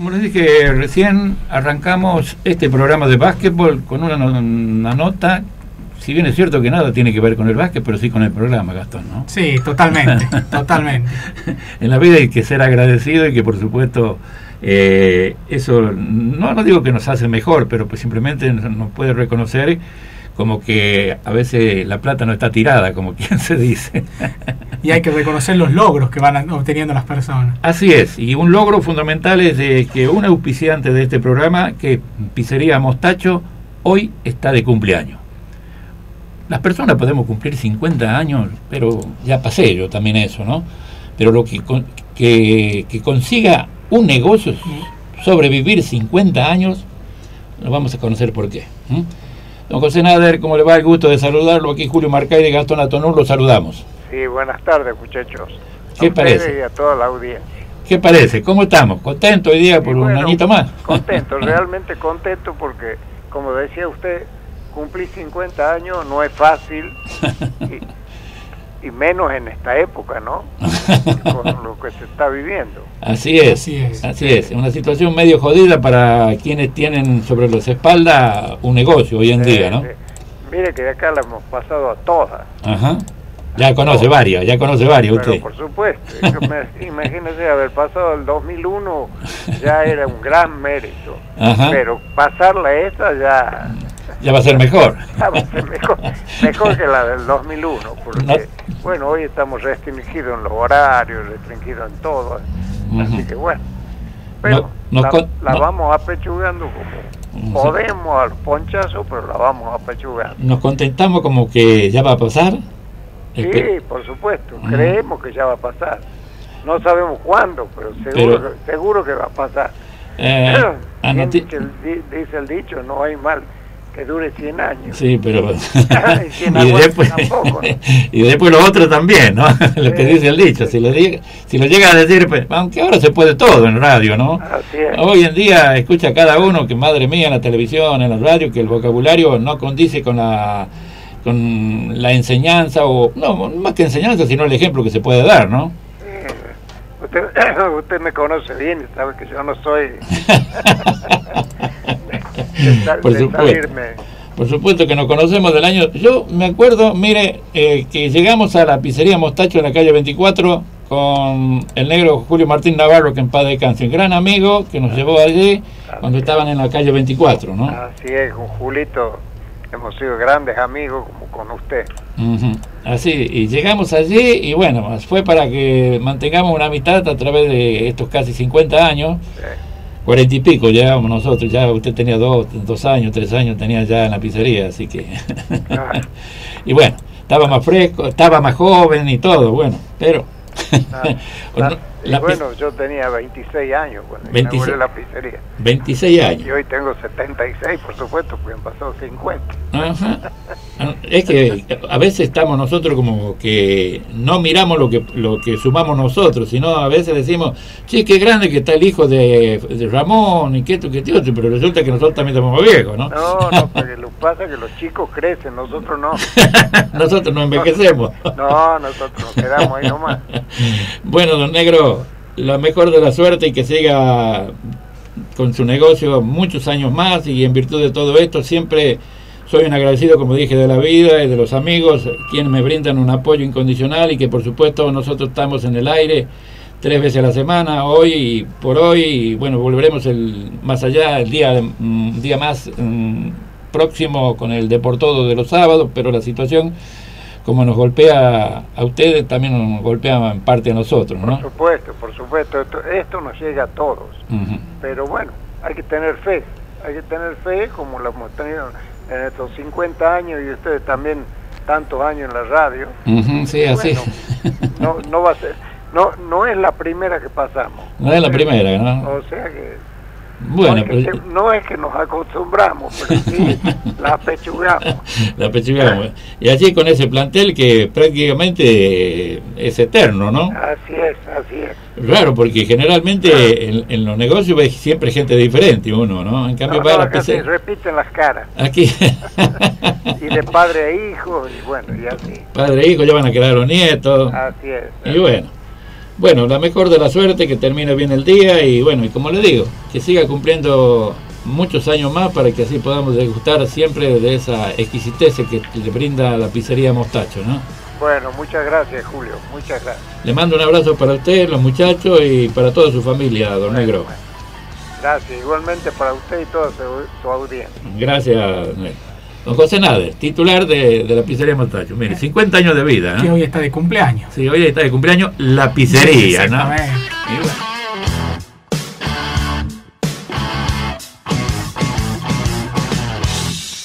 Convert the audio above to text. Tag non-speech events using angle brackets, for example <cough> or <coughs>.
Como les dije recién, arrancamos este programa de básquetbol con una, una, nota, si bien es cierto que nada tiene que ver con el básquet, pero sí con el programa, Gastón, ¿no? Sí, totalmente, <laughs> totalmente. En la vida hay que ser agradecido y que por supuesto eh, eso, no, no digo que nos hace mejor, pero pues simplemente nos puede reconocer como que a veces la plata no está tirada, como <laughs> quien se dice. Y hay que reconocer los logros que van obteniendo las personas. Así es, y un logro fundamental es de que un auspiciante de este programa, que Pizzería Mostacho, hoy está de cumpleaños. Las personas podemos cumplir 50 años, pero ya pasé yo también eso, ¿no? Pero lo que, que, que consiga un negocio sobrevivir 50 años, lo vamos a conocer por qué. Don José Nader, ¿cómo le va? El gusto de saludarlo. Aquí Julio Marcay de Gastón Atonur, lo saludamos. Sí, buenas tardes, muchachos. ¿Qué parece? Y a toda la audiencia. ¿Qué parece? ¿Cómo estamos? ¿Contento hoy día por un añito más? Contento, <laughs> realmente contento porque, como decía usted, cumplir 50 años no es fácil. <laughs> y menos en esta época, ¿no? <laughs> Con lo que se está viviendo. Así es, así es, así es. Una situación medio jodida para quienes tienen sobre los espaldas un negocio hoy en día, ¿no? Mire que acá la hemos pasado a todas. Ajá. Ya conoce varias, ya conoce varias usted. Por supuesto. <laughs> Imagínese haber pasado el 2001, ya era un gran mérito. Ajá. Pero pasarla esta ya ya va a ser mejor. <laughs> va a ser mejor, mejor que la del 2001, porque, bueno, hoy estamos restringidos en los horarios, restringidos en todo, así que bueno. Pero la, vamos apechugando como podemos al ponchazo, pero la vamos apechugando. ¿Nos contentamos como que ya va a pasar? Sí, por supuesto, creemos que ya va a pasar. No sabemos cuándo, pero seguro, seguro que va a pasar. Eh, <clears throat> dice el dicho, no hay mal que dure 100 años. Sí, pero... <laughs> <laughs> y, después, <laughs> y después lo otro también, ¿no? lo que dice el dicho, si lo, si lo llega a decir, pues, aunque ahora se puede todo en radio, ¿no? Hoy en día escucha cada uno que, madre mía, en la televisión, en la radio, que el vocabulario no condice con la con la enseñanza, o no, más que enseñanza, sino el ejemplo que se puede dar, ¿no? Usted, <coughs> usted me conoce bien sabe que yo no soy <laughs> por supuesto. Por supuesto que nos conocemos del año. Yo me acuerdo, mire, eh, que llegamos a la pizzería Mostacho en la calle 24 con el negro Julio Martín Navarro, que en paz descanse, un gran amigo que nos llevó allí cuando estaban en la calle 24, ¿no? Así es, con Julito hemos sido grandes amigos como con usted. Así, y llegamos allí y bueno, fue para que mantengamos una amistad a través de estos casi 50 años. Cuarenta y pico llegábamos nosotros, ya usted tenía dos, dos años, tres años tenía ya en la pizzería, así que... <laughs> y bueno, estaba más fresco, estaba más joven y todo, bueno, pero... <laughs> Ah, bueno, yo tenía 26 años cuando 26, inauguré la pizzería. 26 años. Y hoy tengo 76, por supuesto, porque han pasado 50. <laughs> Ah, es que a veces estamos nosotros como que no miramos lo que lo que sumamos nosotros, sino a veces decimos, sí, qué grande que está el hijo de, Ramón y qué esto, qué tío, pero resulta que nosotros también somos viejos, ¿no? No, no, porque lo pasa que los chicos crecen, nosotros no. <laughs> nosotros no envejecemos. No, nosotros nos quedamos ahí nomás. <laughs> Bueno, don Negro, la mejor de la suerte y que siga con su negocio muchos años más y en virtud de todo esto siempre soy un agradecido, como dije, de la vida y de los amigos, quienes me brindan un apoyo incondicional y que por supuesto nosotros estamos en el aire tres veces a la semana, hoy y por hoy, y bueno, volveremos el más allá, el día, mm, día más mm, próximo con el Deportodo de los sábados, pero la situación como nos golpea a ustedes, también nos golpea en parte a nosotros, ¿no? Por supuesto, por supuesto, esto, nos llega a todos, pero bueno, hay que tener fe, hay que tener fe como lo hemos tenido en estos 50 años y ustedes también tantos años en la radio. sí, así. no, no va a ser, no, no es la primera que pasamos. No es la primera, ¿no? O sea que bueno, no, es que, nos acostumbramos, pero sí <laughs> la pechugamos. La pechugamos. Y allí con ese plantel que prácticamente es eterno, ¿no? Así es, así es. Raro, porque generalmente en, los negocios ves siempre gente diferente uno, ¿no? En cambio, para la se repiten las caras. Aquí. y de padre a hijo, y bueno, y así. Padre e hijo, ya van a quedar los nietos. Así es. Y bueno. Bueno, la mejor de la suerte, que termine bien el día y bueno, y como le digo, que siga cumpliendo muchos años más para que así podamos degustar siempre de esa exquisitez que le brinda la pizzería Mostacho, ¿no? Bueno, muchas gracias, Julio, muchas gracias. Le mando un abrazo para usted, los muchachos y para toda su familia, don Negro. Gracias, igualmente para usted y toda su, audiencia. Gracias, Don José Nader, titular de, la pizzería Mostacho. Mire, 50 años de vida. Que hoy está de cumpleaños. Sí, hoy está de cumpleaños la pizzería, ¿no?